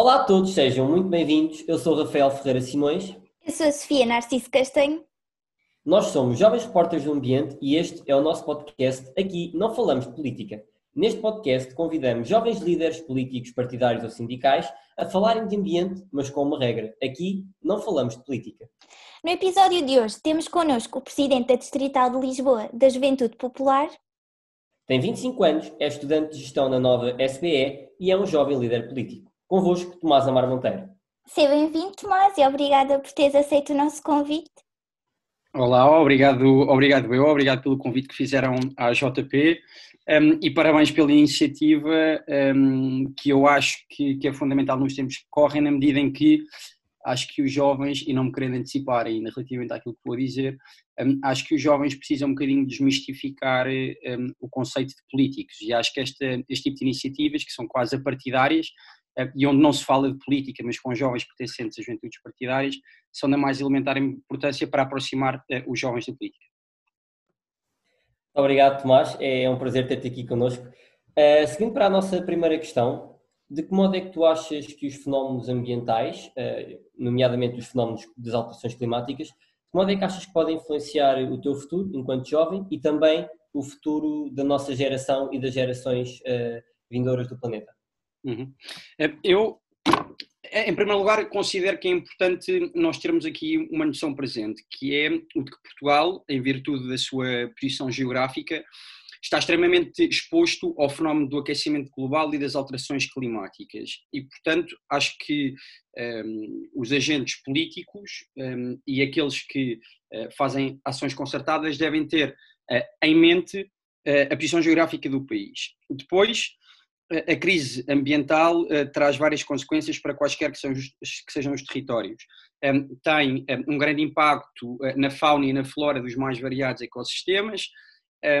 Olá a todos, sejam muito bem-vindos. Eu sou Rafael Ferreira Simões. Eu sou a Sofia Narciso Castanho. Nós somos Jovens Repórteres do Ambiente e este é o nosso podcast. Aqui não falamos de política. Neste podcast convidamos jovens líderes políticos, partidários ou sindicais a falarem de ambiente, mas com uma regra. Aqui não falamos de política. No episódio de hoje temos connosco o Presidente da Distrital de Lisboa da Juventude Popular. Tem 25 anos, é estudante de gestão na nova SBE e é um jovem líder político. Convosco, Tomás Amar Monteiro. Seja bem-vindo, Tomás, e obrigada por teres aceito o nosso convite. Olá, obrigado, obrigado eu, obrigado pelo convite que fizeram à JP um, e parabéns pela iniciativa um, que eu acho que, que, é fundamental nos tempos que correm, na medida em que acho que os jovens, e não me querendo antecipar ainda relativamente àquilo que vou dizer, um, acho que os jovens precisam um bocadinho desmistificar o conceito de políticos e acho que esta, este tipo de iniciativas, que são quase apartidárias, e onde não se fala de política, mas com jovens pertencentes às juventudes partidárias, são da mais elementar importância para aproximar eh, os jovens da política. Obrigado, Tomás. É um prazer ter-te aqui connosco. Uh, seguindo para a nossa primeira questão, de que modo é que tu achas que os fenómenos ambientais, uh, nomeadamente os fenómenos das alterações climáticas, de que modo é que achas que podem influenciar o teu futuro enquanto jovem e também o futuro da nossa geração e das gerações uh, vindouras do planeta? Uhum. Eh, eu, eh, em primeiro lugar, considero que é importante nós termos aqui uma noção presente, que é o de que Portugal, em virtude da sua posição geográfica, está extremamente exposto ao fenómeno do aquecimento global e das alterações climáticas. E, portanto, acho que um, ehm, os agentes políticos um, ehm, e aqueles que uh, fazem ações concertadas devem ter uh, em mente uh, a posição geográfica do país. Depois, a crise ambiental uh, traz várias consequências para quaisquer que, que sejam os territórios. Um, tem um, um, grande impacto uh, na fauna e na flora dos mais variados ecossistemas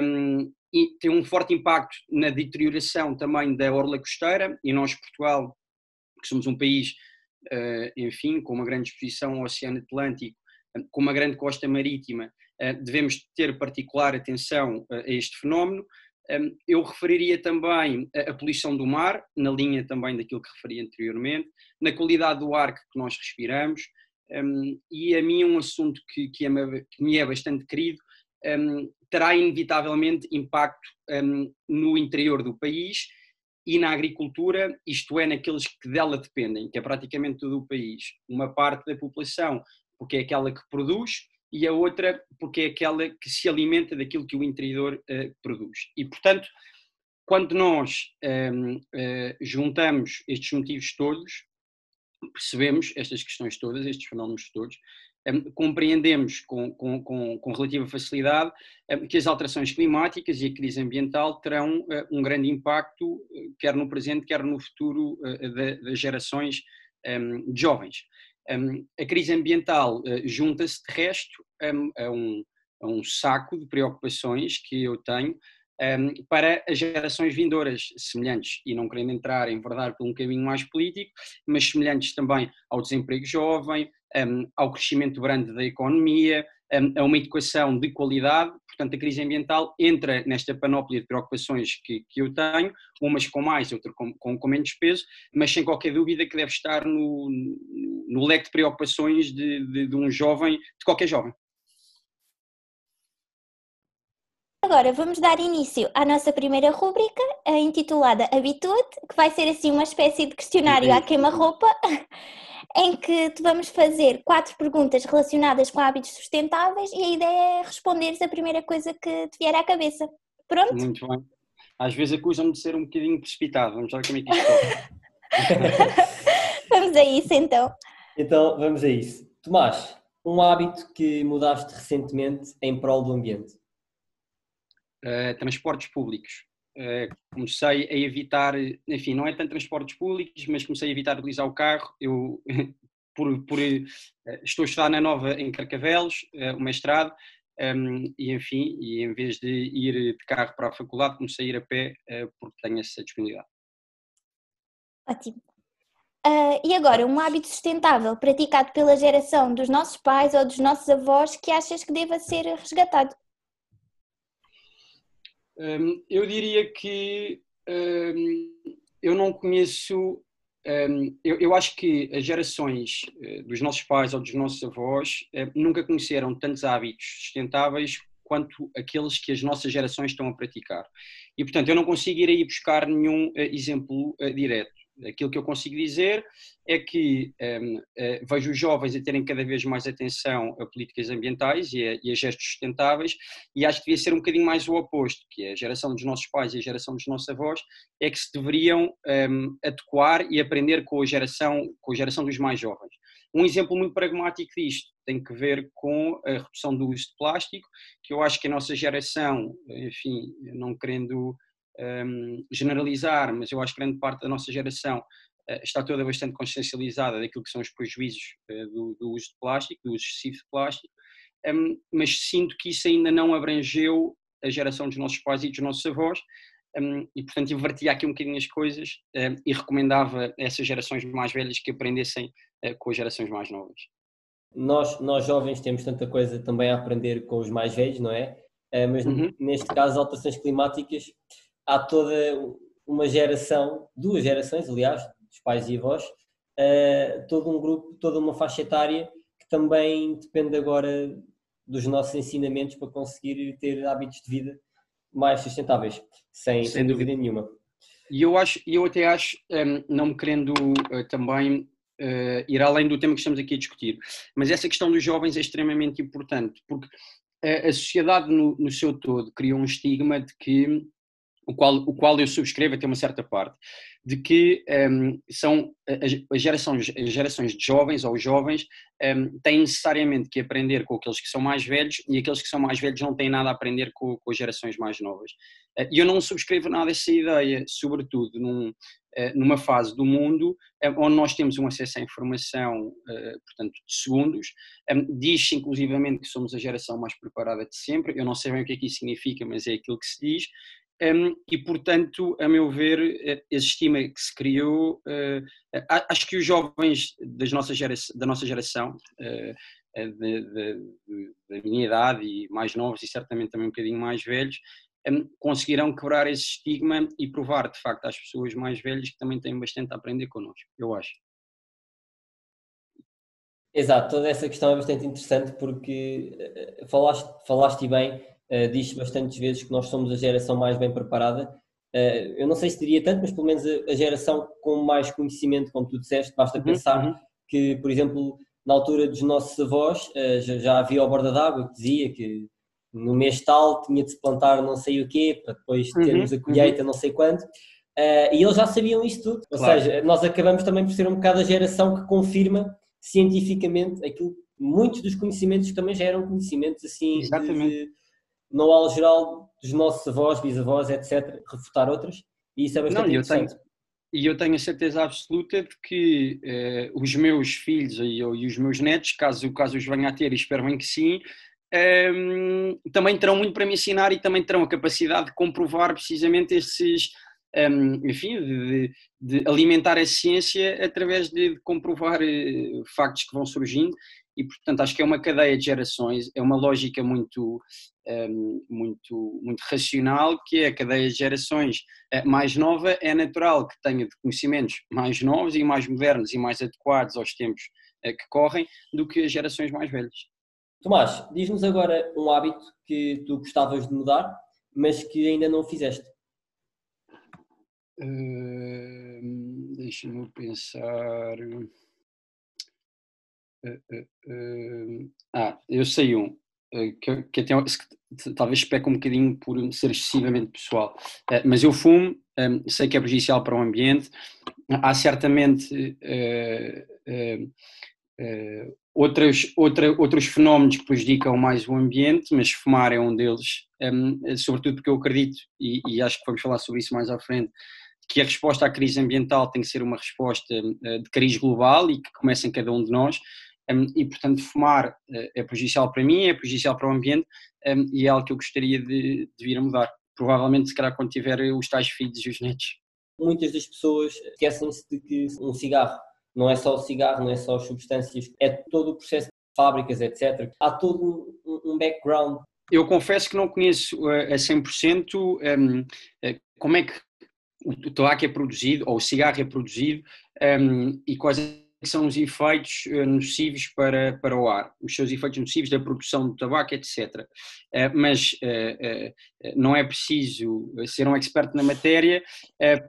um, e tem um forte impacto na deterioração também da orla costeira e nós, Portugal, que somos um país, uh, enfim, com uma grande exposição ao Oceano Atlântico, com uma grande costa marítima, devemos ter particular atenção a este fenómeno, eu referiria também a poluição do mar, na linha também daquilo que referi anteriormente, na qualidade do ar que nós respiramos, e a mim um assunto que, que, é, me é bastante querido, terá inevitavelmente impacto no interior do país e na agricultura, isto é, naqueles que dela dependem, que é praticamente todo o país. Uma parte da população, porque é aquela que produz, e a outra porque é aquela que se alimenta daquilo que o interior uh, produz. E, portanto, quando nós um, ehm, uh, eh, juntamos estes motivos todos, percebemos estas questões todas, estes fenómenos todos, um, ehm, compreendemos com, com, com, com, relativa facilidade um, ehm, que as alterações climáticas e a crise ambiental terão uh, um grande impacto, quer no presente, quer no futuro das gerações de jovens. Um, a crise ambiental uh, junta-se, de resto, um, a, um, a, um, saco de preocupações que eu tenho para as gerações vindouras, semelhantes, e não querendo entrar em verdade por um caminho mais político, mas semelhantes também ao desemprego jovem, ao crescimento grande da economia, a uma educação de qualidade, portanto a crise ambiental entra nesta panóplia de preocupações que, que eu tenho, umas com mais, outras com, com, com, menos peso, mas sem qualquer dúvida que deve estar no, no leque de preocupações de, de, de um jovem, de qualquer jovem. Agora vamos dar início à nossa primeira rúbrica, intitulada Habitude, que vai ser assim uma espécie de questionário à queima-roupa, em que te vamos fazer quatro perguntas relacionadas com hábitos sustentáveis e a ideia é responderes a primeira coisa que te vier à cabeça. Pronto? Muito bem. Às vezes acusam-me de ser um bocadinho precipitado, vamos ver como é que isto Vamos a isso então. Então vamos a isso. Tomás, um hábito que mudaste recentemente em prol do ambiente? Uh, transportes públicos. Uh, comecei a evitar, enfim, não é tanto transportes públicos, mas comecei a evitar utilizar o carro. Eu, por, por uh, estou a estudar na Nova em Carcavelos, uh, o mestrado, um, ehm, e enfim, e em vez de ir de carro para a faculdade, comecei a ir a pé porque tenho essa disponibilidade. Ótimo. e agora, um hábito sustentável praticado pela geração dos nossos pais ou dos nossos avós que achas que deva ser resgatado? Eu diria que eu não conheço um, eu, eu, acho que as gerações uh, dos nossos pais ou dos nossos avós uh, nunca conheceram tantos hábitos sustentáveis quanto aqueles que as nossas gerações estão a praticar. E, portanto, eu não consigo ir aí buscar nenhum uh, exemplo direto. Aquilo que eu consigo dizer é que um, uh, eh, vejo os jovens a terem cada vez mais atenção a políticas ambientais e a, e a, gestos sustentáveis, e acho que devia ser um bocadinho mais o oposto, que é a geração dos nossos pais e a geração dos nossos avós é que se deveriam um, adequar e aprender com a geração, com a geração dos mais jovens. Um exemplo muito pragmático disto tem que ver com a redução do uso de plástico, que eu acho que a nossa geração, enfim, não querendo um, generalizar, mas eu acho que grande parte da nossa geração uh, está toda bastante consciencializada daquilo que são os prejuízos uh, do, do, uso de plástico, do uso excessivo de plástico, um, mas sinto que isso ainda não abrangeu a geração dos nossos pais e dos nossos avós, um, e portanto invertia aqui um bocadinho as coisas e recomendava a essas gerações mais velhas que aprendessem uh, com as gerações mais novas. Nós, nós jovens temos tanta coisa também a aprender com os mais velhos, não é? mas uhum. neste caso, alterações climáticas há toda uma geração, duas gerações, aliás, dos pais e avós, uh, todo um grupo, toda uma faixa etária que também depende agora dos nossos ensinamentos para conseguir ter hábitos de vida mais sustentáveis, sem, sem, sem dúvida. nenhuma. E eu acho, eu até acho, um, ehm, não me querendo uh, também uh, ir além do tema que estamos aqui a discutir, mas essa questão dos jovens é extremamente importante, porque a sociedade no, no seu todo criou um estigma de que o qual, o qual eu subscrevo até uma certa parte, de que um, ehm, são as, as, gerações, as gerações de jovens ou jovens um, ehm, têm necessariamente que aprender com aqueles que são mais velhos e aqueles que são mais velhos não têm nada a aprender com, com as gerações mais novas. Eh, e eu não subscrevo nada essa ideia, sobretudo num, eh, numa fase do mundo eh, onde nós temos um acesso à informação, portanto, de segundos, ehm, diz-se inclusivamente que somos a geração mais preparada de sempre, eu não sei bem o que é que isso significa, mas é aquilo que se diz, um, e, portanto, a meu ver, eh, esse estima que se criou, uh, acho que os jovens das nossa geração, da nossa geração, uh, de, de, de, da minha idade e mais novos e certamente também um bocadinho mais velhos, um, conseguirão quebrar esse estigma e provar, de facto, às pessoas mais velhas que também têm bastante a aprender connosco, eu acho. Exato, toda essa questão é bastante interessante porque falaste, falaste bem, uh, diz bastantes vezes que nós somos a geração mais bem preparada. Uh, eu não sei se diria tanto, mas pelo menos a, a, geração com mais conhecimento, como tu disseste, basta uhum, pensar uhum. que, por exemplo, na altura dos nossos avós uh, já, já, havia a borda d'água que dizia que no mês tal tinha de se plantar não sei o quê, para depois uhum, termos a colheita uhum. não sei quanto. Uh, e eles já sabiam isso tudo. Ou claro. seja, nós acabamos também por ser um bocado a geração que confirma cientificamente aquilo, muitos dos conhecimentos que também já eram conhecimentos assim de, no ao geral dos nossos avós, bisavós, etc., refutar outras, e isso é bastante Não, interessante. E eu tenho a certeza absoluta de que eh, os meus filhos e, e, os meus netos, caso, caso os venha a ter, e espero bem que sim, eh, também terão muito para me ensinar e também terão a capacidade de comprovar precisamente esses, um, enfim, de, de, alimentar a ciência através de, de comprovar uh, factos que vão surgindo e portanto acho que é uma cadeia de gerações, é uma lógica muito, um, muito, muito racional, que é a cadeia de gerações uh, mais nova, é natural que tenha de conhecimentos mais novos e mais modernos e mais adequados aos tempos uh, que correm do que as gerações mais velhas. Tomás, diz-nos agora um hábito que tu gostavas de mudar, mas que ainda não fizeste. Uh, Deixa-me pensar. Ah, eu sei um, eh, que, que até, talvez peca um bocadinho por ser excessivamente pessoal, eh, mas eu fumo, eh, sei que é prejudicial para o ambiente, há certamente outros, outra, outros fenómenos que prejudicam mais o ambiente, mas fumar é um deles, sobretudo porque eu acredito, e, e acho que vamos falar sobre isso mais à frente, que a resposta à crise ambiental tem que ser uma resposta de crise global e que começa em cada um de nós, e portanto fumar uh, é prejudicial para mim, é prejudicial para o ambiente e é algo que eu gostaria de, de, vir a mudar. Provavelmente, se calhar, quando tiver os tais filhos e os netos. Muitas das pessoas esquecem-se de que um cigarro não é só o cigarro, não é só as substâncias, é todo o processo de fábricas, etc. Há todo um, background. Eu confesso que não conheço uh, a 100% um, uh, como é que o tabaco é produzido, ou o cigarro é produzido, um, e quais são os efeitos uh, nocivos para, para o ar, os seus efeitos nocivos da produção do tabaco, etc. Uh, mas uh, não é preciso ser um expert na matéria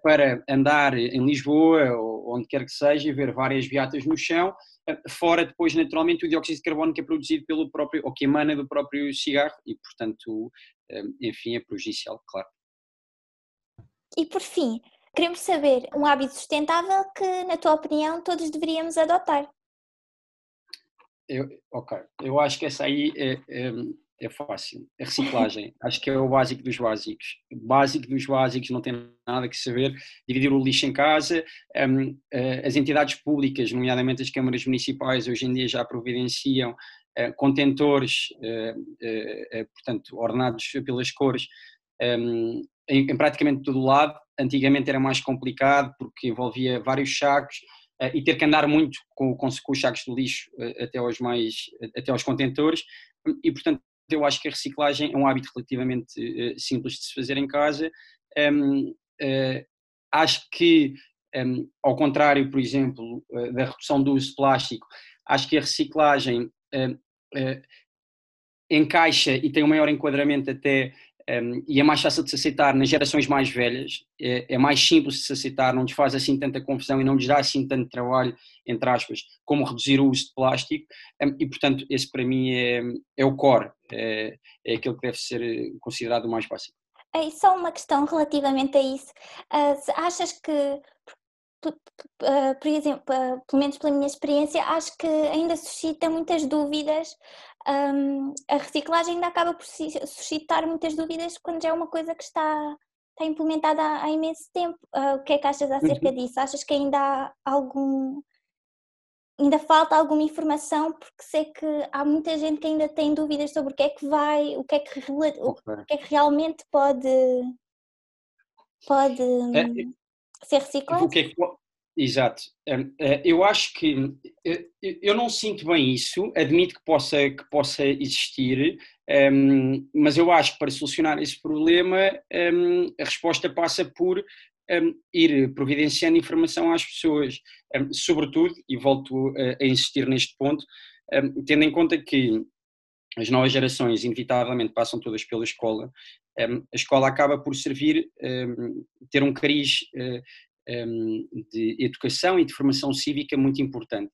para andar em Lisboa ou onde quer que seja ver várias beatas no chão, fora depois naturalmente o dióxido de carbono que é produzido pelo próprio, ou que emana do próprio cigarro e portanto, enfim, é prejudicial, claro. E por fim, queremos saber um hábito sustentável que, na tua opinião, todos deveríamos adotar. Eu, ok, eu acho que essa aí é, é, é fácil. A reciclagem, acho que é o básico dos básicos. O básico dos básicos, não tem nada que saber. Dividir o lixo em casa, um, uh, as entidades públicas, nomeadamente as câmaras municipais, hoje em dia já providenciam uh, contentores, uh, portanto, ordenados pelas cores, um, em, em, praticamente todo o lado. Antigamente era mais complicado porque envolvia vários sacos uh, e ter que andar muito com, com, com os sacos de lixo uh, até aos mais até aos contentores e portanto eu acho que a reciclagem é um hábito relativamente uh, simples de se fazer em casa. Um, acho que um, ao contrário, por exemplo, da redução do uso de plástico, acho que a reciclagem encaixa e tem um maior enquadramento até e é mais fácil de se aceitar nas gerações mais velhas, é, é, mais simples de se aceitar, não lhes faz assim tanta confusão e não lhes dá assim tanto trabalho, entre aspas, como reduzir o uso de plástico, e portanto esse para mim é, é o core, é, é aquilo que deve ser considerado o mais básico. É só uma questão relativamente a isso. Uh, achas que, por, uh, por exemplo, uh, pelo menos pela minha experiência, acho que ainda suscita muitas dúvidas um, a reciclagem ainda acaba por suscitar muitas dúvidas quando já é uma coisa que está, está implementada há, imenso tempo. Uh, o que é que achas acerca uhum. disso? Achas que ainda há algum. Ainda falta alguma informação, porque sei que há muita gente que ainda tem dúvidas sobre o que é que vai, o que é que, o que, é que realmente pode, pode é, ser reciclado. O que é que, Exato. Eh, eu acho que eh, eu não sinto bem isso, admito que possa, que possa existir, mas eu acho que para solucionar esse problema a resposta passa por ir providenciando informação às pessoas, sobretudo, e volto a insistir neste ponto, tendo em conta que as novas gerações inevitavelmente passam todas pela escola, a escola acaba por servir, ter um cariz eh, de educação e de formação cívica muito importante.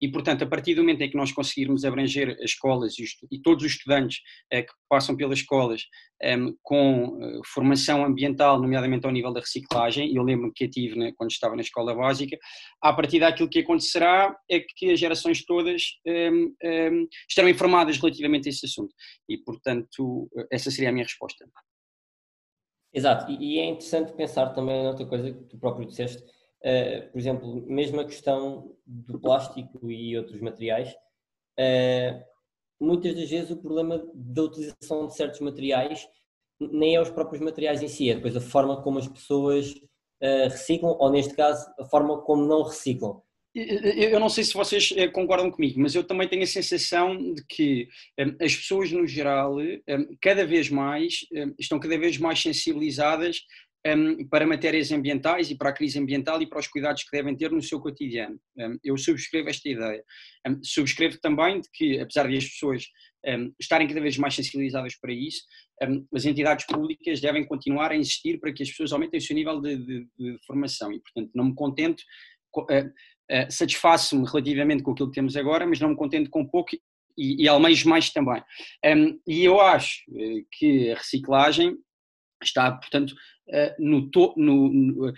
E, portanto, a partir do momento em que nós conseguirmos abranger as escolas e, todos os estudantes uh, que passam pelas escolas um, com uh, formação ambiental, nomeadamente ao nível da reciclagem, eu lembro-me que a tive quando estava na escola básica, a partir daquilo que acontecerá é que as gerações todas um, estarão informadas relativamente a esse assunto. E, portanto, essa seria a minha resposta. Exato, e, é interessante pensar também noutra coisa que tu próprio disseste, uh, por exemplo, mesmo a questão do plástico e outros materiais, uh, muitas das vezes o problema da utilização de certos materiais nem é os próprios materiais em si, é depois a forma como as pessoas uh, reciclam, ou neste caso, a forma como não reciclam. Eu não sei se vocês eh, concordam comigo, mas eu também tenho a sensação de que um, as pessoas, no geral, um, cada vez mais estão cada vez mais sensibilizadas para matérias ambientais e para a crise ambiental e para os cuidados que devem ter no seu cotidiano. eu subscrevo esta ideia. subscrevo também de que, apesar de as pessoas estarem cada vez mais sensibilizadas para isso, as entidades públicas devem continuar a insistir para que as pessoas aumentem o seu nível de, de, de formação e, portanto, não me contento eh, eh, satisfaço-me relativamente com aquilo que temos agora, mas não me contento com pouco e, e almejo mais também. Um, e eu acho eh, que a reciclagem está, portanto, no, to, no, no,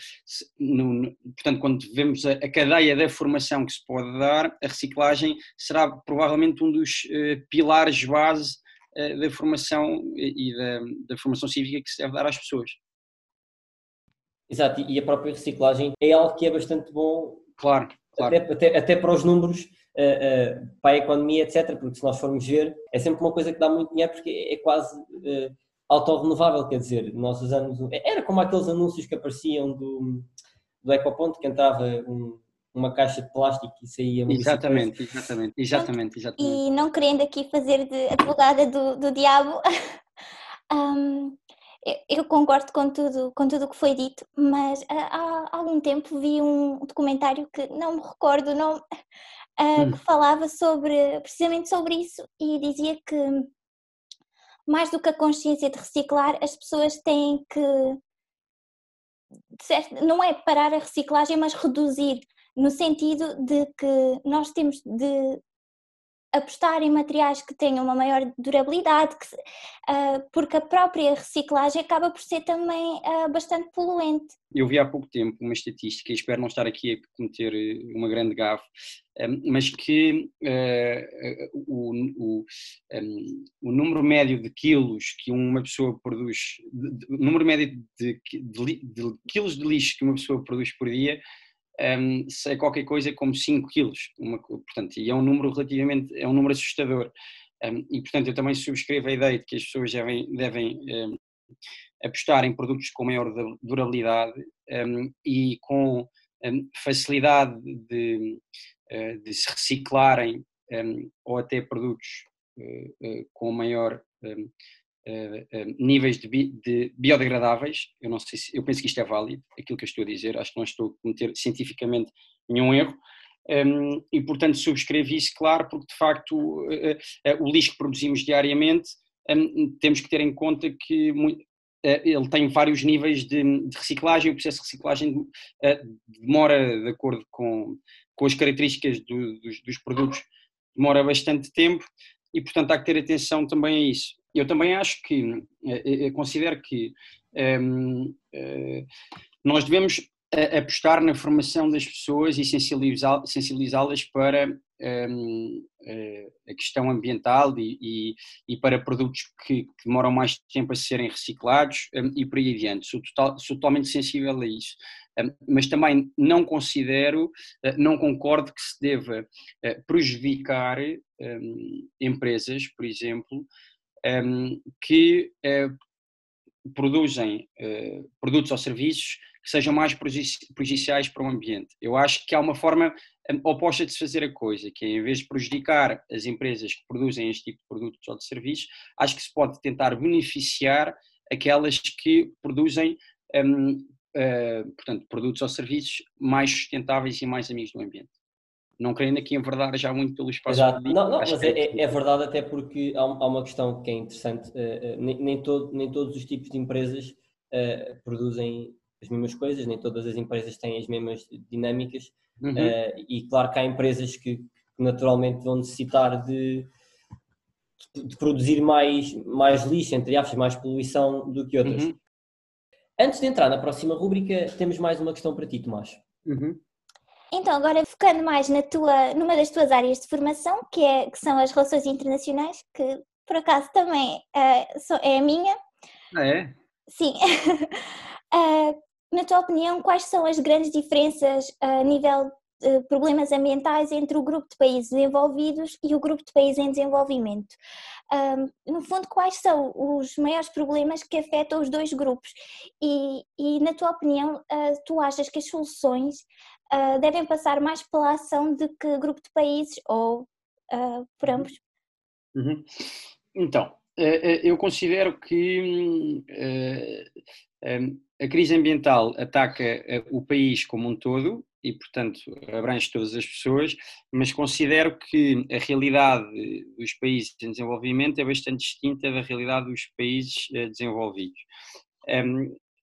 no, portanto, quando vemos a, a, cadeia da formação que se pode dar, a reciclagem será provavelmente um dos uh, pilares base da formação e da, da, formação cívica que se deve dar às pessoas. Exato, e a própria reciclagem é algo que é bastante bom Claro, claro. Até, até, até para os números, uh, uh, para a economia, etc. Porque se nós formos ver, é sempre uma coisa que dá muito dinheiro porque é, é quase uh, autorrenovável, quer dizer, nós usamos. Era como aqueles anúncios que apareciam do, do Ecoponto, que entrava um, uma caixa de plástico e saía exatamente, exatamente, exatamente, exatamente. E não querendo aqui fazer de advogada do, do diabo, um, eu concordo com tudo com tudo o que foi dito, mas há, algum tempo vi um documentário que não me recordo o nome, hum. que falava sobre precisamente sobre isso e dizia que mais do que a consciência de reciclar, as pessoas têm que não é parar a reciclagem, mas reduzir, no sentido de que nós temos de apostar em materiais que tenham uma maior durabilidade, que, uh, porque a própria reciclagem acaba por ser também uh, bastante poluente. Eu vi há pouco tempo uma estatística, e espero não estar aqui a cometer eh, uma grande gafe, um, mas que uh, o, o, um, o, número médio de quilos que uma pessoa produz, o número médio de, de, de quilos de lixo que uma pessoa produz por dia um, é qualquer coisa como 5 quilos, uma, portanto, e é um número relativamente, é um número assustador. E portanto eu também subscrevo a ideia de que as pessoas devem, devem apostar em produtos com maior durabilidade e com facilidade de, uh, de, se reciclarem ou até produtos uh, uh, com maior níveis de, bi, de, biodegradáveis, eu não sei se, eu penso que isto é válido, aquilo que eu estou a dizer, acho que não estou a cometer cientificamente nenhum erro, um, e portanto subscrevo isso, claro, porque de facto uh, o lixo que produzimos diariamente um, temos que ter em conta que ele tem vários níveis de, de, reciclagem, o processo de reciclagem demora, de acordo com, com as características do, dos, dos produtos, demora bastante tempo, e portanto há que ter atenção também a isso eu também acho que, eh, eh, eh, considero que um, ehm, nós devemos apostar na formação das pessoas e sensibilizá-las para um, ehm, a questão ambiental e, e, e para produtos que, que, demoram mais tempo a serem reciclados um, e por aí adiante. Sou, total, sou totalmente sensível a isso. Mas também não considero, não concordo que se deva prejudicar empresas, por exemplo, um, que uh, produzem uh, produtos ou serviços que sejam mais prejudiciais para o ambiente. Eu acho que há uma forma um, oposta de se fazer a coisa, que é em vez de prejudicar as empresas que produzem este tipo de produtos ou de serviços, acho que se pode tentar beneficiar aquelas que produzem um, uh, eh, portanto, produtos ou serviços mais sustentáveis e mais amigos do ambiente não querendo aqui enverdar já muito pelo espaço Exato. Não, não, mas é, é, é, verdade até porque há, há, uma questão que é interessante, uh, uh, nem, nem, todo, nem todos os tipos de empresas uh, produzem as mesmas coisas, nem todas as empresas têm as mesmas dinâmicas uhum. e claro que há empresas que, naturalmente vão necessitar de, de, produzir mais, mais lixo, entre aspas, mais poluição do que outras. Uhum. Antes de entrar na próxima rúbrica, temos mais uma questão para ti, Tomás. Uhum. Então, agora focando mais na tua, numa das tuas áreas de formação, que, é, que são as relações internacionais, que por acaso também uh, é a minha. Ah, é? Sim. uh, na tua opinião, quais são as grandes diferenças a nível de problemas ambientais entre o grupo de países desenvolvidos e o grupo de países em desenvolvimento? Um, no fundo, quais são os maiores problemas que afetam os dois grupos? E, e na tua opinião, uh, tu achas que as soluções uh, devem passar mais pela ação de que grupo de países ou uh, por uhum. ambos? Uhum. Então, eh, eu considero que a crise ambiental ataca o país como um todo e, portanto, abrange todas as pessoas, mas considero que a realidade dos países em desenvolvimento é bastante distinta da realidade dos países desenvolvidos.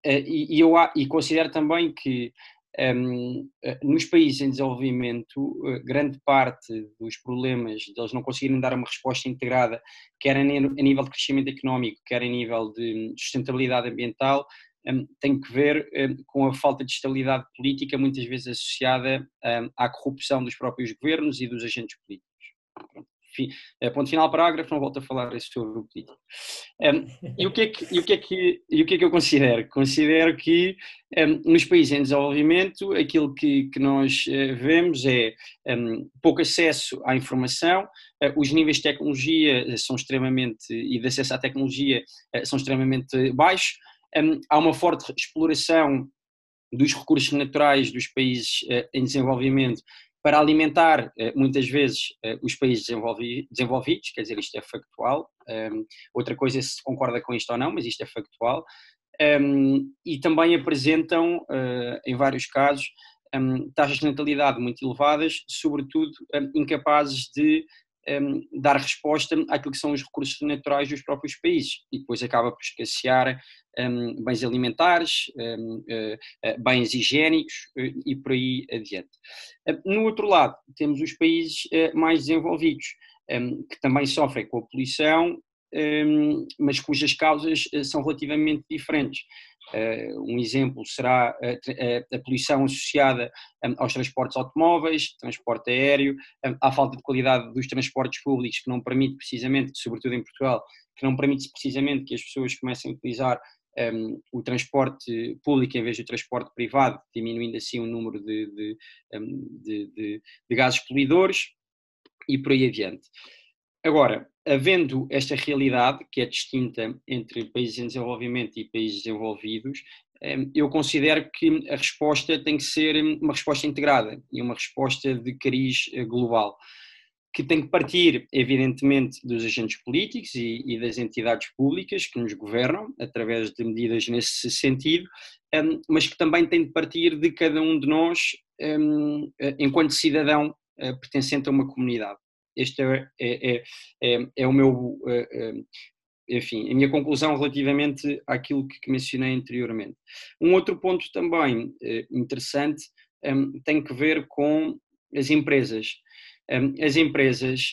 E, eu, e considero também que um, eh, nos países em desenvolvimento, eh, grande parte dos problemas deles não conseguirem dar uma resposta integrada, quer a nível de crescimento económico, quer a nível de sustentabilidade ambiental, um, tem que ver um, com a falta de estabilidade política, muitas vezes associada à corrupção dos próprios governos e dos agentes políticos. Pronto. Eh, ponto final, parágrafo, não volto a falar sobre o. Um, e, o que é que, e, o que é que, e o que é que eu considero? Considero que um, nos países em desenvolvimento aquilo que, que nós uh, vemos é um, pouco acesso à informação, uh, os níveis de tecnologia são extremamente, e de acesso à tecnologia uh, são extremamente baixos, há uma forte exploração dos recursos naturais dos países em desenvolvimento para alimentar muitas vezes os países desenvolvidos, quer dizer, isto é factual. Outra coisa é se concorda com isto ou não, mas isto é factual. E também apresentam, em vários casos, taxas de natalidade muito elevadas, sobretudo incapazes de um, dar resposta àquilo que são os recursos naturais dos próprios países e depois acaba por escassear um, bens alimentares, um, uh, eh, uh, bens higiênicos uh, e por aí adiante. no outro lado, temos os países mais desenvolvidos, que também sofrem com a poluição, mas cujas causas são relativamente diferentes. Eh, um exemplo será a, a, poluição associada aos transportes automóveis, transporte aéreo, à falta de qualidade dos transportes públicos, que não permite precisamente, sobretudo em Portugal, que não permite precisamente que as pessoas comecem a utilizar um, o transporte público em vez do transporte privado, diminuindo assim o número de, de, de, de gases poluidores e por aí adiante. Agora, havendo esta realidade, que é distinta entre países em desenvolvimento e países desenvolvidos, hum, eu considero que a resposta tem que ser uma resposta integrada e uma resposta de cariz eh, global, que tem que partir, evidentemente, dos agentes políticos e, das entidades públicas que nos governam, através de medidas nesse sentido, hum, mas que também tem de partir de cada um de nós, eh, enquanto cidadão eh, pertencente a uma comunidade. Este é, é, é, é o meu, enfim, a minha conclusão relativamente àquilo que mencionei anteriormente. Um outro ponto também interessante tem que ver com as empresas. As empresas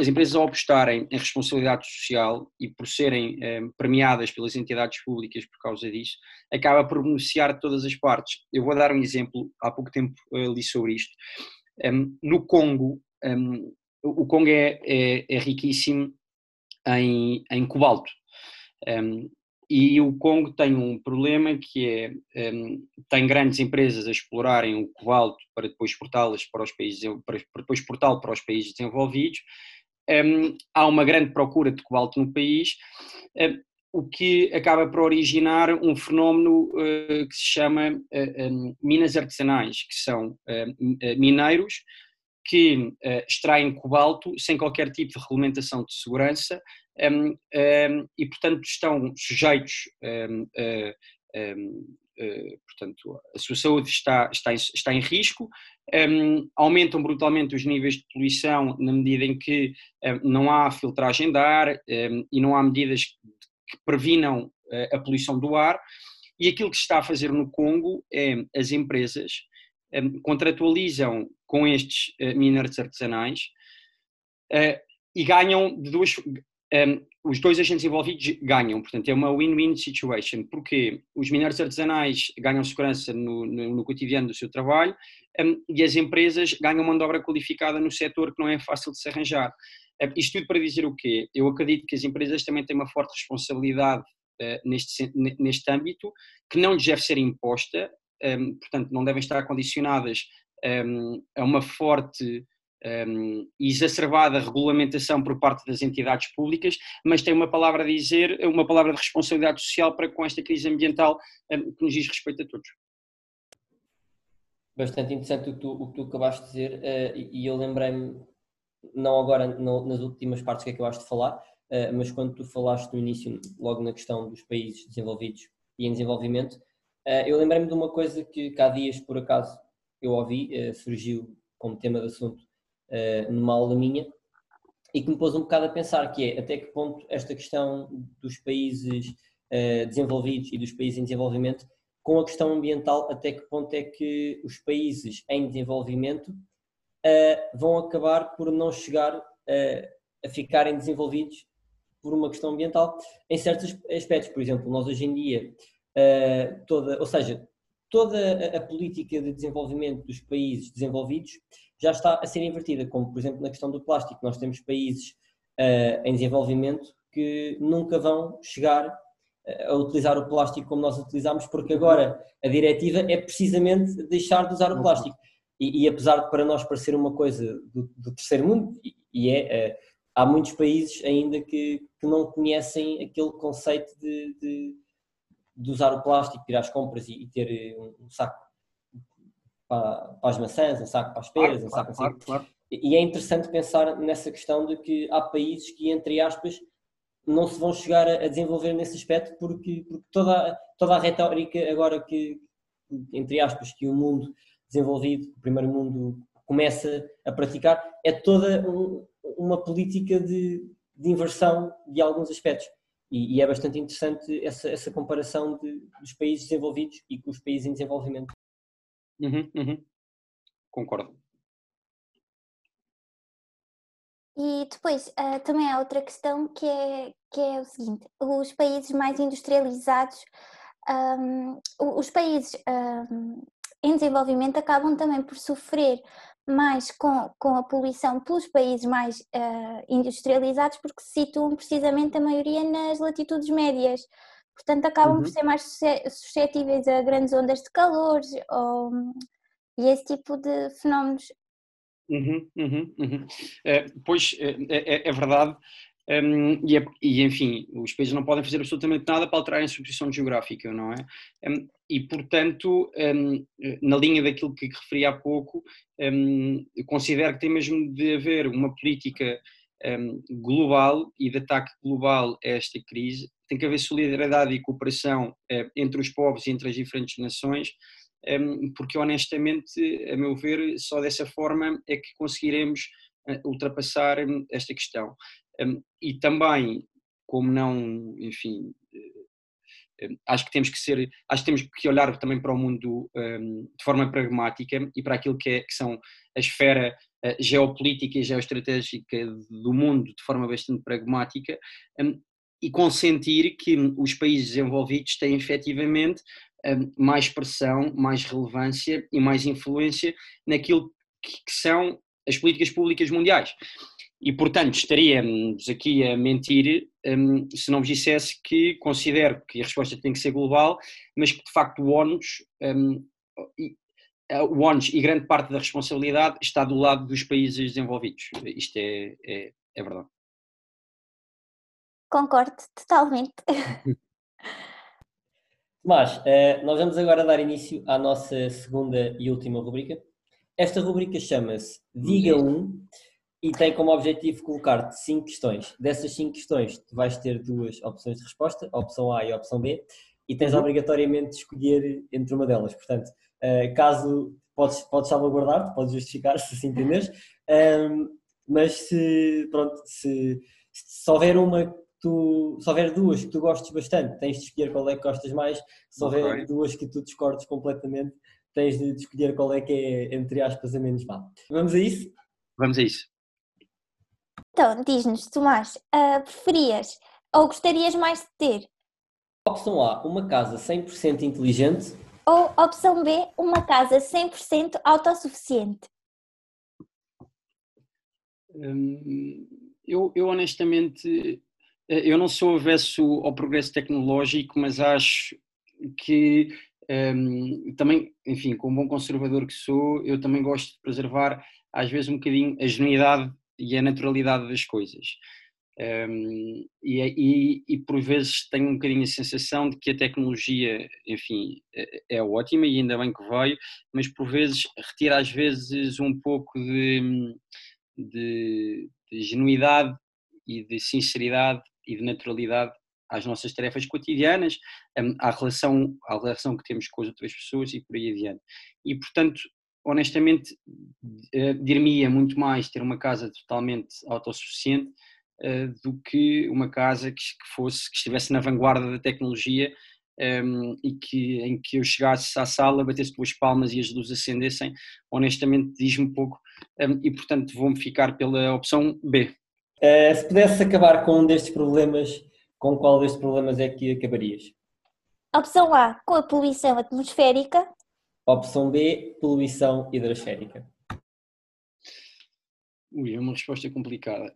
as empresas ao apostarem em responsabilidade social e por serem premiadas pelas entidades públicas por causa disso, acaba por beneficiar todas as partes. Eu vou dar um exemplo, há pouco tempo li sobre isto. No Congo, um, o Congo é, é, é, riquíssimo em, em cobalto. Um, e o Congo tem um problema que é, um, tem grandes empresas a explorarem o cobalto para depois exportá-las para os países, para, depois exportá-lo para os países desenvolvidos. Um, há uma grande procura de cobalto no país, um, o que acaba por originar um fenómeno uh, que se chama uh, minas artesanais, que são uh, mineiros que extraem cobalto sem qualquer tipo de regulamentação de segurança um, um, e, portanto, estão sujeitos portanto, a sua saúde está, está, em, está em risco, um, aumentam brutalmente os níveis de poluição na medida em que um, não há filtragem de ar um, e não há medidas que previnam uh, a poluição do ar. E aquilo que se está a fazer no Congo é as empresas um, contratualizam com estes uh, miners artesanais uh, e ganham de duas. Os dois agentes envolvidos ganham, portanto é uma win-win situation, porque os minérios artesanais ganham segurança no, no, no cotidiano do seu trabalho e as empresas ganham mão de obra qualificada no setor que não é fácil de se arranjar. isto tudo para dizer o quê? Eu acredito que as empresas também têm uma forte responsabilidade neste, neste âmbito, que não lhes deve ser imposta, um, portanto não devem estar condicionadas um, a uma forte um, exacerbada regulamentação por parte das entidades públicas, mas tem uma palavra a dizer, uma palavra de responsabilidade social para com esta crise ambiental um, que nos diz respeito a todos. Bastante interessante o que tu, o que tu acabaste de dizer, uh, e eu lembrei-me, não agora nas últimas partes que acho de falar, uh, mas quando tu falaste no início, logo na questão dos países desenvolvidos e em desenvolvimento, eu lembrei-me de uma coisa que, que há dias, por acaso, eu ouvi, surgiu como tema de assunto uh, numa aula minha e que me pôs um bocado a pensar que é até que ponto esta questão dos países desenvolvidos e dos países em desenvolvimento com a questão ambiental, até que ponto é que os países em desenvolvimento vão acabar por não chegar a ficarem desenvolvidos por uma questão ambiental em certos aspectos. Por exemplo, nós hoje em dia, toda, ou seja, toda a política de desenvolvimento dos países desenvolvidos já está a ser invertida, como por exemplo na questão do plástico. Nós temos países uh, em desenvolvimento que nunca vão chegar uh, a utilizar o plástico como nós utilizamos, porque agora a diretiva é precisamente deixar de usar o plástico. E, e apesar de para nós parecer uma coisa do, do terceiro mundo, e, é, há muitos países ainda que, que não conhecem aquele conceito de, de, de usar o plástico, ir às compras e, e ter um, um saco para, para, as maçãs, um saco para as peras, claro, um saco claro, assim. Claro, e é interessante pensar nessa questão de que há países que, entre aspas, não se vão chegar a, desenvolver nesse aspecto porque, porque toda, toda a retórica agora que, entre aspas, que o mundo desenvolvido, o primeiro mundo começa a praticar, é toda um, uma política de, de, inversão de alguns aspectos. E, e é bastante interessante essa, essa comparação de, dos países desenvolvidos e com os países em desenvolvimento. Uhum, uhum. Concordo. E depois uh, também há outra questão que é, que é o seguinte: os países mais industrializados, um, os países um, em desenvolvimento acabam também por sofrer mais com, com a poluição pelos países mais uh, industrializados, porque se situam precisamente a maioria nas latitudes médias. Portanto, acabam uhum. por ser mais suscetíveis a grandes ondas de calor ou, e esse tipo de fenómenos Uhum, uhum. É, pois é, é, é verdade, um, e, é, e, enfim, os países não podem fazer absolutamente nada para alterarem a sua posição geográfica, não é? Um, e portanto, um, na linha daquilo que referi há pouco, eu considero que tem mesmo de haver uma política global e de ataque global a esta crise. Tem que haver solidariedade e cooperação uh, entre os povos e entre as diferentes nações porque honestamente, a meu ver, só dessa forma é que conseguiremos eh, ultrapassar hum, esta questão. E também, como não, enfim, eh, hum, acho que temos que ser, acho que temos que olhar também para o mundo de forma pragmática e para aquilo que, é, que são a esfera eh, geopolítica e geoestratégica do mundo de forma bastante pragmática hum, e consentir que os países desenvolvidos têm efetivamente mais pressão, mais relevância e mais influência naquilo que são as políticas públicas mundiais. E, portanto, estaríamos aqui a mentir um, se não vos dissesse que considero que a resposta tem que ser global, mas que, de facto, o ONUS, um, e, o ONUS e grande parte da responsabilidade está do lado dos países desenvolvidos. Isto é, é, é verdade. Concordo totalmente. Mas eh, nós vamos agora dar início à nossa segunda e última rubrica. Esta rubrica chama-se Diga 1 e tem como objetivo colocar-te cinco questões. Dessas cinco questões, tu vais ter duas opções de resposta, a opção A e a opção B, e tens uhum. obrigatoriamente de escolher entre uma delas. Portanto, eh, caso podes, podes salvaguardar, podes justificar se assim entenderes, mas se, pronto, se, se houver uma tu, se houver duas que tu gostes bastante, tens de escolher qual é que gostas mais. Se houver okay. duas que tu discordes completamente, tens de escolher qual é que é, entre aspas, a menos má. Vamos a isso? Vamos a isso. Então, diz-nos, Tomás, uh, preferias ou gostarias mais de ter? Opção A, uma casa 100% inteligente. Ou opção B, uma casa 100% autossuficiente. Hum, eu, eu honestamente eh, eu não sou avesso ao progresso tecnológico, mas acho que um, ehm, também, enfim, como bom conservador que sou, eu também gosto de preservar às vezes um bocadinho a genuidade e a naturalidade das coisas. Um, e, é, e, e, por vezes tenho um bocadinho a sensação de que a tecnologia, enfim, é, é ótima e ainda bem que veio, mas por vezes retira às vezes um pouco de, de, de genuidade e de sinceridade e de naturalidade às nossas tarefas cotidianas, à relação, à relação que temos com as outras pessoas e por aí adiante. E, portanto, honestamente, eh, dir-me-ia muito mais ter uma casa totalmente autossuficiente eh, do que uma casa que, fosse, que estivesse na vanguarda da tecnologia um, e que, em que eu chegasse à sala, batesse duas palmas e as luzes acendessem, honestamente diz-me pouco um, e portanto vou-me ficar pela opção B. Uh, se pudesse acabar com um destes problemas, com qual destes problemas é que acabarias? Opção A, com a poluição atmosférica. Opção B, poluição hidrosférica. Ui, é uma resposta complicada.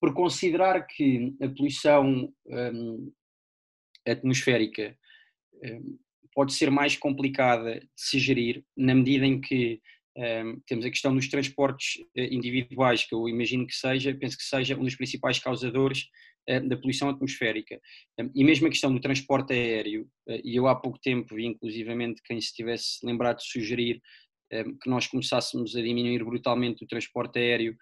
Por considerar que a poluição um, atmosférica um, pode ser mais complicada de se gerir, na medida em que um, temos a questão dos transportes uh, individuais, que eu imagino que seja, penso que seja um dos principais causadores da poluição atmosférica. Um, e mesmo a questão do transporte aéreo, uh, e eu há pouco tempo vi inclusivamente quem se tivesse lembrado de sugerir que nós começássemos a diminuir brutalmente o transporte aéreo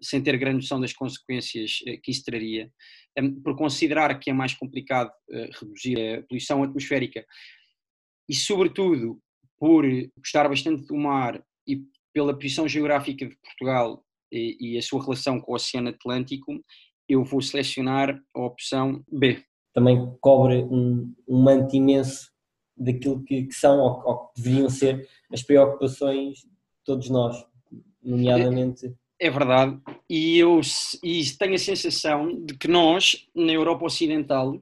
sem ter grande noção das consequências que isso traria, por considerar que é mais complicado reduzir a poluição atmosférica e, sobretudo, por gostar bastante do mar e pela posição geográfica de Portugal e a sua relação com o Oceano Atlântico, eu vou selecionar a opção B. Também cobre um, um manto imenso daquilo que, que são ou, ou, que deveriam ser as preocupações de todos nós, nomeadamente. É, é verdade, e eu e tenho a sensação de que nós, na Europa Ocidental,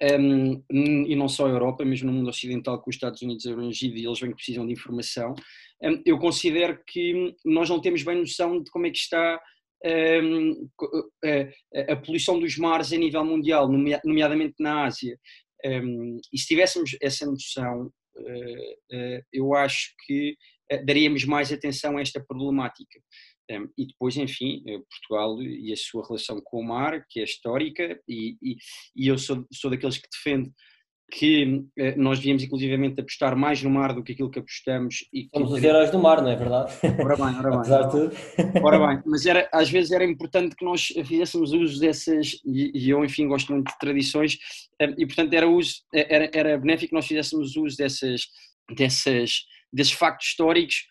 um, e não só a Europa, mesmo no mundo ocidental, com os Estados Unidos abrangido e eles bem que precisam de informação, um, eu considero que nós não temos bem noção de como é que está a, a, poluição dos mares a nível mundial, nomeadamente na Ásia. e se tivéssemos essa noção, uh, eu acho que daríamos mais atenção a esta problemática. E depois, enfim, eh, Portugal e a sua relação com o mar, que é histórica, e, e, e eu sou, sou daqueles que defende que eh, nós devíamos inclusivamente apostar mais no mar do que aquilo que apostamos. E que Somos os heróis do mar, não é verdade? Ora bem, ora bem. Apesar de tudo. Ora bem, mas era, às vezes era importante que nós fizéssemos uso dessas, e, e eu enfim gosto muito de tradições, eh, e portanto era, uso, era, era benéfico que nós fizéssemos uso dessas, dessas, desses factos históricos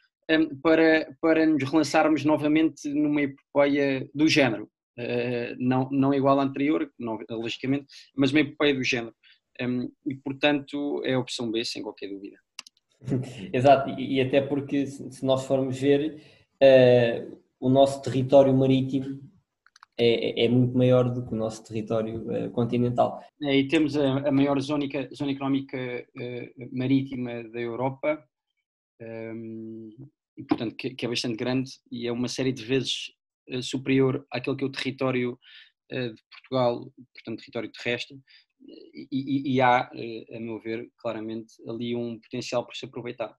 para, para nos relançarmos novamente numa epopeia do género. Uh, não, não igual à anterior, não, logicamente, mas uma epopeia do género. Um, e, portanto, é a opção B, sem qualquer dúvida. Exato, e, e até porque, se nós formos ver, uh, o nosso território marítimo é, é, é, muito maior do que o nosso território uh, continental. É, e temos a, a maior zona, zona económica marítima da Europa, um, e portanto que, que, é bastante grande e é uma série de vezes uh, superior àquele que é o território uh, de Portugal, portanto território terrestre, e, e, e há, uh, a meu ver, claramente ali um potencial para se aproveitar.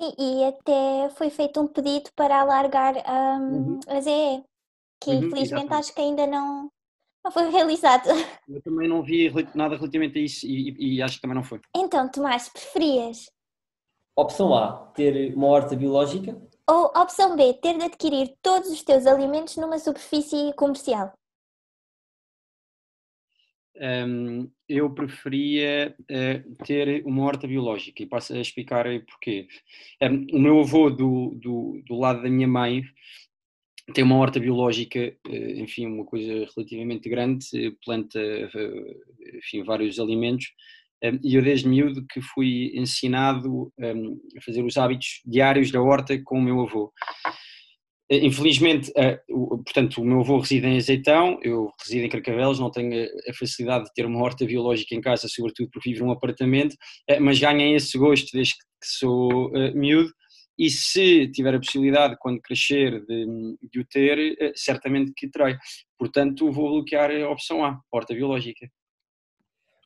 Sim, e até foi feito um pedido para alargar um, uhum. a ZE, que uhum, infelizmente exatamente. acho que ainda não, não foi realizado. Eu também não vi nada relativamente a isso e, e acho que também não foi. Então, Tomás, preferias Opção A, ter uma horta biológica. Ou opção B, ter de adquirir todos os teus alimentos numa superfície comercial. Um, eu preferia uh, ter uma horta biológica e passo a explicar porquê. Um, o meu avô, do, do, do, lado da minha mãe, tem uma horta biológica, uh, enfim, uma coisa relativamente grande, planta, uh, enfim, vários alimentos e eu desde miúdo que fui ensinado a fazer os hábitos diários da horta com o meu avô. Eh, infelizmente, eh, portanto, o meu avô reside em Azeitão, eu resido em Carcavelos, não tenho a facilidade de ter uma horta biológica em casa, sobretudo porque vivo num apartamento, eh, mas ganhei esse gosto desde que sou miúdo e se tiver a possibilidade, quando crescer, de, de o ter, certamente que terei. Portanto, vou bloquear a opção A, horta biológica.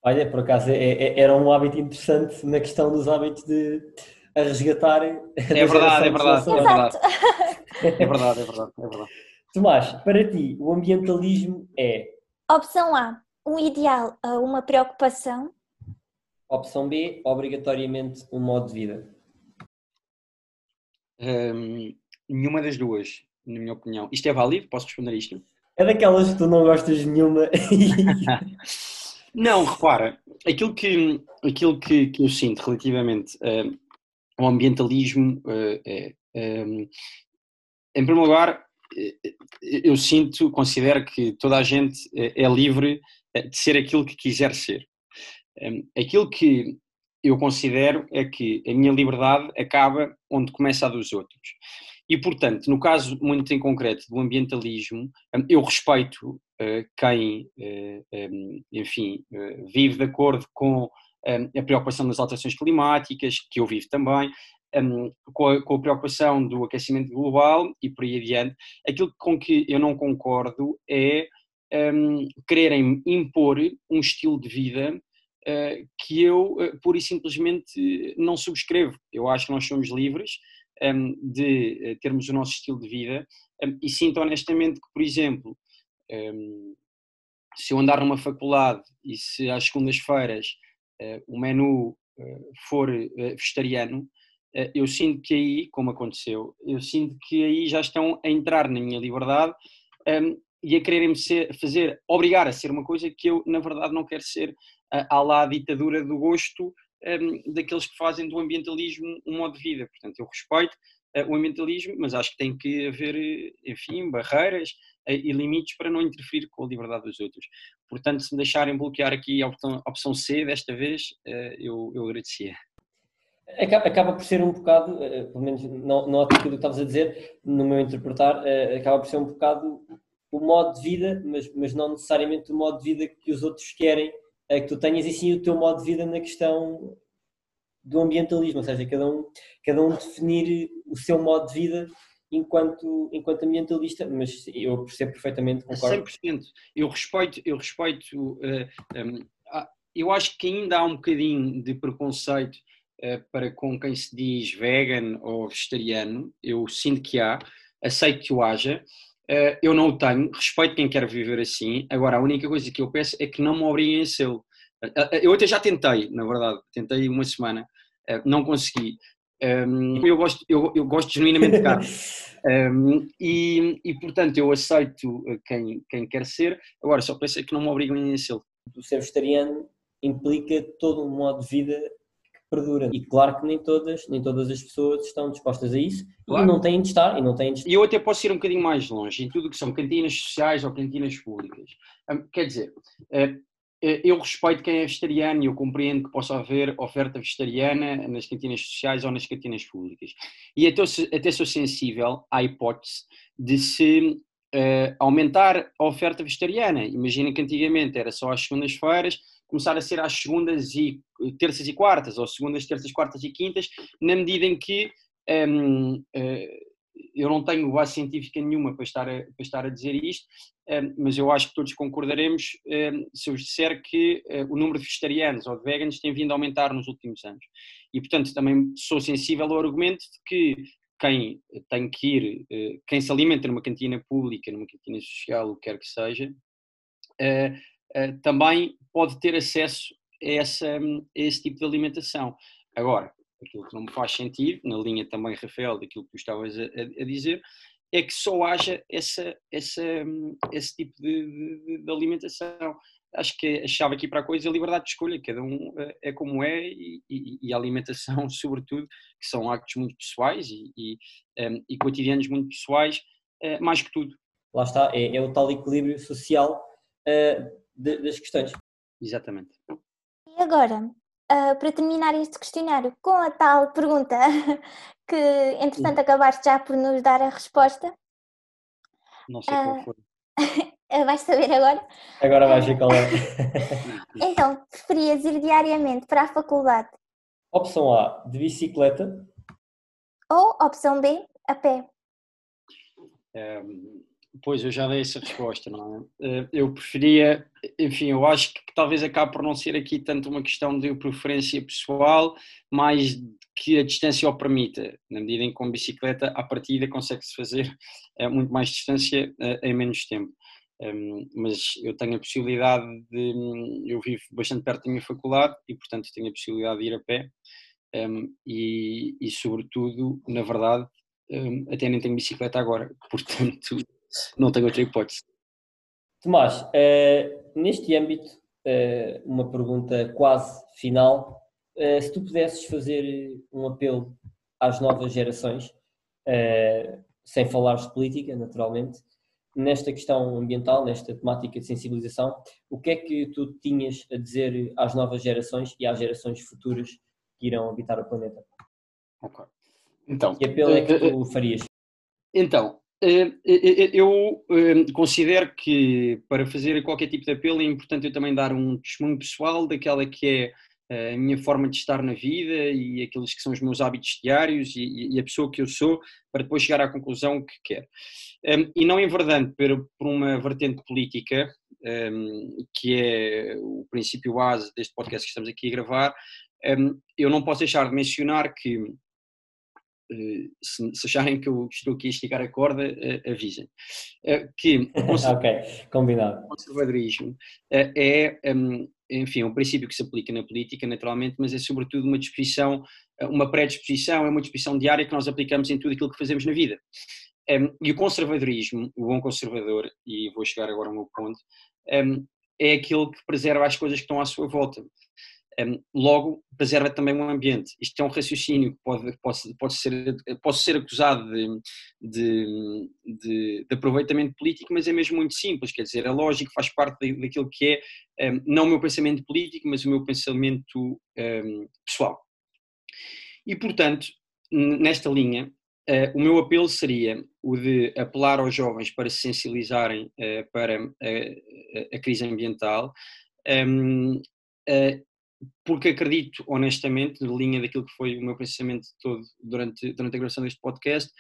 Olha, por acaso é, é, era um hábito interessante na questão dos hábitos de a resgatar. É verdade, é verdade, é verdade. É verdade, é verdade, é verdade. Tomás, para ti, o ambientalismo é? Opção A, um ideal a uma preocupação. Opção B, obrigatoriamente um modo de vida. Hum, nenhuma das duas, na minha opinião. Isto é válido? Posso responder isto? É daquelas que tu não gostas de nenhuma. Não, repara, aquilo que, aquilo que, que eu sinto relativamente uh, ao ambientalismo uh, é, um, em primeiro lugar, eu sinto, considero que toda a gente é livre de ser aquilo que quiser ser. Um, aquilo que eu considero é que a minha liberdade acaba onde começa a dos outros. E, portanto, no caso muito em concreto do ambientalismo, eu respeito quem, eh, um, enfim, vive de acordo com a preocupação das alterações climáticas, que eu vivo também, um, com, a, com, a, preocupação do aquecimento global e por aí adiante. Aquilo com que eu não concordo é um, quererem impor um estilo de vida uh, que eu, uh, pura e simplesmente, não subscrevo. Eu acho que nós somos livres um, de eh, termos o nosso estilo de vida e sinto honestamente que, por exemplo, se eu andar numa faculdade e se às segundas-feiras uh, o menu uh, for uh, vegetariano, eu sinto que aí, como aconteceu, eu sinto que aí já estão a entrar na minha liberdade um, e a quererem-me fazer, obrigar a ser uma coisa que eu, na verdade, não quero ser, à lá ditadura do gosto um, daqueles que fazem do ambientalismo um modo de vida. Portanto, eu respeito uh, o ambientalismo, mas acho que tem que haver, enfim, barreiras uh, e limites para não interferir com a liberdade dos outros. Portanto, se me deixarem bloquear aqui a opção, a opção C desta vez, eu, eu agradecia. Acaba, por ser um bocado, pelo menos não, não aquilo que estavas a dizer, no meu interpretar, acaba por ser um bocado o modo de vida, mas, mas não necessariamente o modo de vida que os outros querem que tu tenhas e sim o teu modo de vida na questão do ambientalismo, ou seja, cada um, cada um definir o seu modo de vida enquanto, enquanto ambientalista, mas eu percebo perfeitamente, concordo. 100%. Eu respeito, eu respeito, uh, eh, um, eu acho que ainda há um bocadinho de preconceito para com quem se diz vegan ou vegetariano, eu sinto que há, aceito que o haja, Uh, eu não o tenho, respeito quem quer viver assim. Agora, a única coisa que eu peço é que não me obriguem a ser. Uh, eu até já tentei, na verdade, tentei uma semana, não consegui. Ehm, eu, gosto, eu, eu gosto genuinamente de carne. Ehm, e, e, portanto, eu aceito quem, quem quer ser. Agora, só peço é que não me obriguem a ser. O ser vegetariano implica todo um modo de vida perdura. E claro que nem todas, nem todas as pessoas estão dispostas a isso claro. e não têm de estar, e não têm de eu até posso ir um bocadinho mais longe, em tudo que são cantinas sociais ou cantinas públicas. Quer dizer, eh, eh, eu respeito quem é vegetariano e eu compreendo que possa haver oferta vegetariana nas cantinas sociais ou nas cantinas públicas. E até, até sou sensível à hipótese de se uh, aumentar a oferta vegetariana. Imagina que antigamente era só às segundas-feiras, começar a ser às segundas e terças e quartas, ou segundas, terças, quartas e quintas, na medida em que um, uh, eh, eu não tenho base científica nenhuma para estar a, para estar a dizer isto, um, mas eu acho que todos concordaremos um, se eu disser que uh, o número de vegetarianos ou de veganos tem vindo a aumentar nos últimos anos. E, portanto, também sou sensível ao argumento de que quem tem que ir, uh, quem se alimenta numa cantina pública, numa cantina social, o que quer que seja, também pode ter acesso a, essa, a esse tipo de alimentação. Agora, aquilo que não me faz sentido, na linha também, Rafael, daquilo que tu estavas a, a dizer, é que só haja essa, essa, esse tipo de, de, de, alimentação. Acho que a chave aqui para a coisa é a liberdade de escolha, cada um eh, é como é e, e, e a alimentação, sobretudo, que são actos muito pessoais e, e, um, e cotidianos muito pessoais, uh, mais que tudo. Lá está, é, é o tal equilíbrio social de, das questões. Exatamente. E agora, uh, para terminar este questionário, com a tal pergunta que, entretanto, acabaste já por nos dar a resposta. Não sei qual foi. vais saber agora? Agora vais ver qual é. então, preferias ir diariamente para a faculdade? Opção A, de bicicleta. Ou opção B, a pé? Um, Pois, eu já dei essa resposta, não é? Eh, eu preferia, enfim, eu acho que talvez acabe por não ser aqui tanto uma questão de preferência pessoal, mais que a distância o permita, na medida em que com bicicleta, à partida, consegue-se fazer eh, muito mais distância eh, em menos tempo. Ehm, mas eu tenho a possibilidade de. Eu vivo bastante perto da minha faculdade e, portanto, tenho a possibilidade de ir a pé. Ehm, e, e sobretudo, na verdade, ehm, até nem tenho bicicleta agora, portanto não tenho outra hipótese. Tomás, uh, neste âmbito, uh, uma pergunta quase final. Uh, se tu pudesses fazer um apelo às novas gerações, sem falar de política, naturalmente, nesta questão ambiental, nesta temática de sensibilização, o que é que tu tinhas a dizer às novas gerações e às gerações futuras que irão habitar o planeta? Ok. Então, que apelo é que tu farias? Então, eu considero que para fazer qualquer tipo de apelo é importante eu também dar um testemunho pessoal daquela que é a minha forma de estar na vida e aqueles que são os meus hábitos diários e, a pessoa que eu sou, para depois chegar à conclusão que quero. E não enverdando por, por uma vertente política, que é o princípio base deste podcast que estamos aqui a gravar, eu não posso deixar de mencionar que eh, se, se, acharem que eu estou aqui a esticar a corda, uh, avisem. Uh, que combinado. O conservadorismo é, um, enfim, é um princípio que se aplica na política, naturalmente, mas é sobretudo uma disposição uma predisposição, é uma disposição diária que nós aplicamos em tudo aquilo que fazemos na vida. Um, e o conservadorismo, o bom conservador, e vou chegar agora ao meu ponto, um, é aquele que preserva as coisas que estão à sua volta. Um, logo, preserva também o ambiente. Isto é um raciocínio que pode, pode, pode, ser, ser acusado de, de, de, de, aproveitamento político, mas é mesmo muito simples. Quer dizer, é lógico, faz parte daquilo que é, não o meu pensamento político, mas o meu pensamento pessoal. E, portanto, nesta linha, Uh, o meu apelo seria o de apelar aos jovens para se sensibilizarem uh, para a, a, crise ambiental, um, uh, porque acredito honestamente, na linha daquilo que foi o meu pensamento todo durante, durante a gravação deste podcast,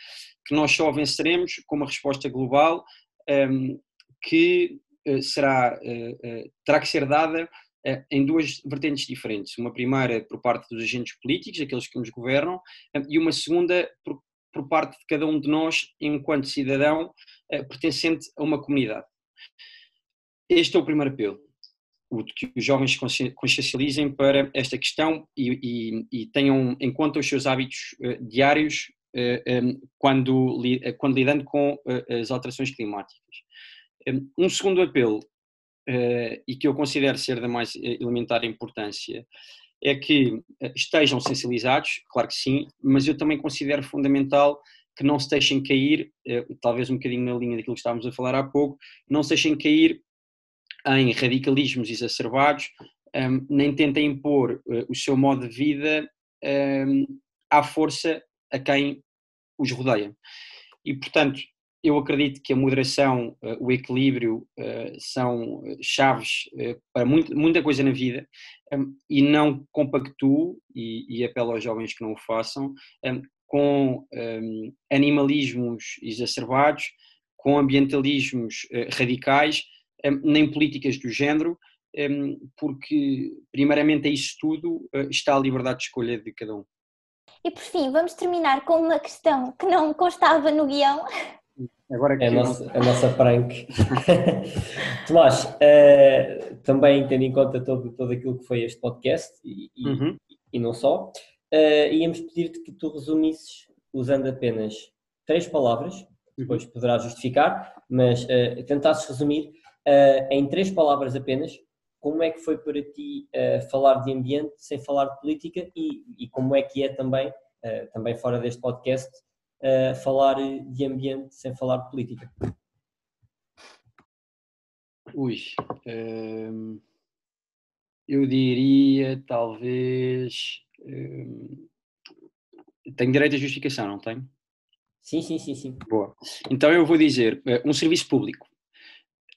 que nós só venceremos com uma resposta global um, ehm, que será, terá que ser dada em duas vertentes diferentes. Uma primeira por parte dos agentes políticos, aqueles que nos governam, e uma segunda por por parte de cada um de nós, enquanto cidadão eh, pertencente a uma comunidade. Este é o primeiro apelo, que os jovens consciencializem para esta questão e, e, e tenham em conta os seus hábitos eh, diários eh, quando, quando lidando com as alterações climáticas. Um segundo apelo, e que eu considero ser da mais elementar importância, é que eh, estejam sensibilizados, claro que sim, mas eu também considero fundamental que não se deixem cair, eh, talvez um bocadinho na linha daquilo que estávamos a falar há pouco, não se deixem cair em radicalismos exacerbados, ehm, nem tentem impor eh, o seu modo de vida ehm, à força a quem os rodeia. E, portanto, eu acredito que a moderação, eh, o equilíbrio eh, são chaves para muita coisa na vida e não compactuo, e, e apelo aos jovens que não o façam, com animalismos exacerbados, com ambientalismos radicais, nem políticas do género, porque primeiramente a isso tudo está a liberdade de escolha de cada um. E por fim, vamos terminar com uma questão que não constava no guião, Agora que é a nossa, a nossa prank. Tomás, uh, também tendo em conta todo, todo aquilo que foi este podcast e, uhum. e, e não só, uh, íamos pedir-te que tu resumisses usando apenas três palavras, uhum. depois poderás justificar, mas uh, tentasses resumir em três palavras apenas como é que foi para ti falar de ambiente sem falar de política e, e como é que é também, também fora deste podcast, uh, falar de ambiente sem falar de política? Ui, hum, eu diria talvez. Hum, tenho direito à justificação, não tenho? Sim, sim, sim, sim. Boa. Então eu vou dizer uh, um serviço público.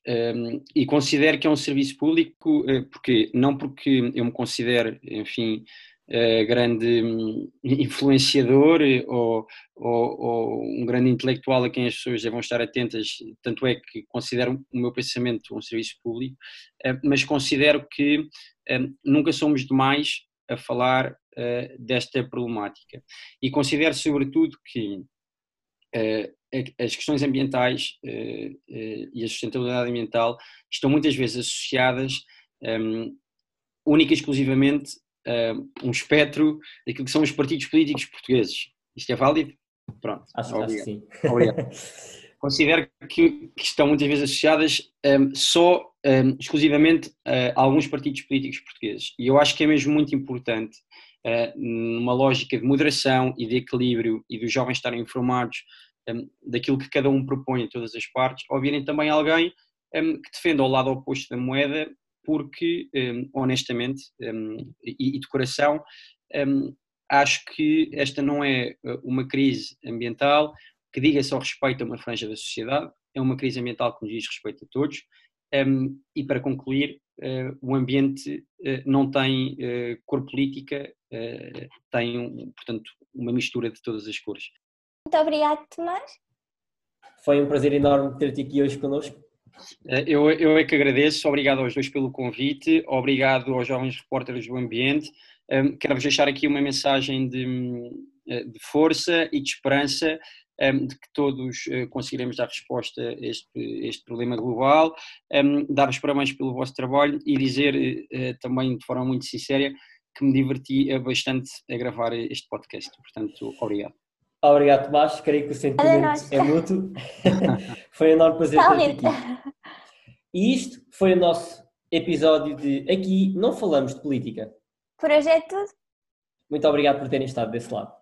Um, e considero que é um serviço público, uh, porque não porque eu me considero, enfim, uh, grande um, influenciador ou, ou, ou, um grande intelectual a quem as pessoas devem estar atentas, tanto é que considero o meu pensamento um serviço público, uh, mas considero que uh, nunca somos demais a falar desta problemática. E considero, sobretudo, que as questões ambientais e a sustentabilidade ambiental estão muitas vezes associadas um, única e exclusivamente uh, um espectro daquilo que são os partidos políticos portugueses. Isto é válido? Pronto. Acho, acho que sim. Obrigado. Considero que, que, estão muitas vezes associadas um, só um, exclusivamente a alguns partidos políticos portugueses. E eu acho que é mesmo muito importante, uh, numa lógica de moderação e de equilíbrio e dos jovens estarem informados daquilo que cada um propõe em todas as partes, ouvirem também alguém que defenda ao lado oposto da moeda porque, um, honestamente e, de coração, acho que esta não é uh, uma crise ambiental que diga só respeito a uma franja da sociedade, é uma crise ambiental que nos diz respeito a todos. e para concluir, uh, o ambiente uh, não tem cor política, tem, portanto, uma mistura de todas as cores. Muito obrigado, Tomás. Foi um prazer enorme ter-te aqui hoje connosco. Eh, eu, eu é que agradeço, obrigado aos dois pelo convite, obrigado aos jovens repórteres do ambiente. Um, Quero-vos deixar aqui uma mensagem de, eh, de força e de esperança um, de que todos conseguiremos dar resposta a este, este problema global. Um, Dar-vos parabéns pelo vosso trabalho e dizer uh, também de forma muito sincera que me diverti bastante a gravar este podcast. Portanto, obrigado. Obrigado, Tomás. Creio que o sentimento é mútuo. foi um enorme prazer ter-te aqui. E isto foi o nosso episódio de Aqui Não Falamos de Política. Por hoje é tudo. Muito obrigado por terem estado desse lado.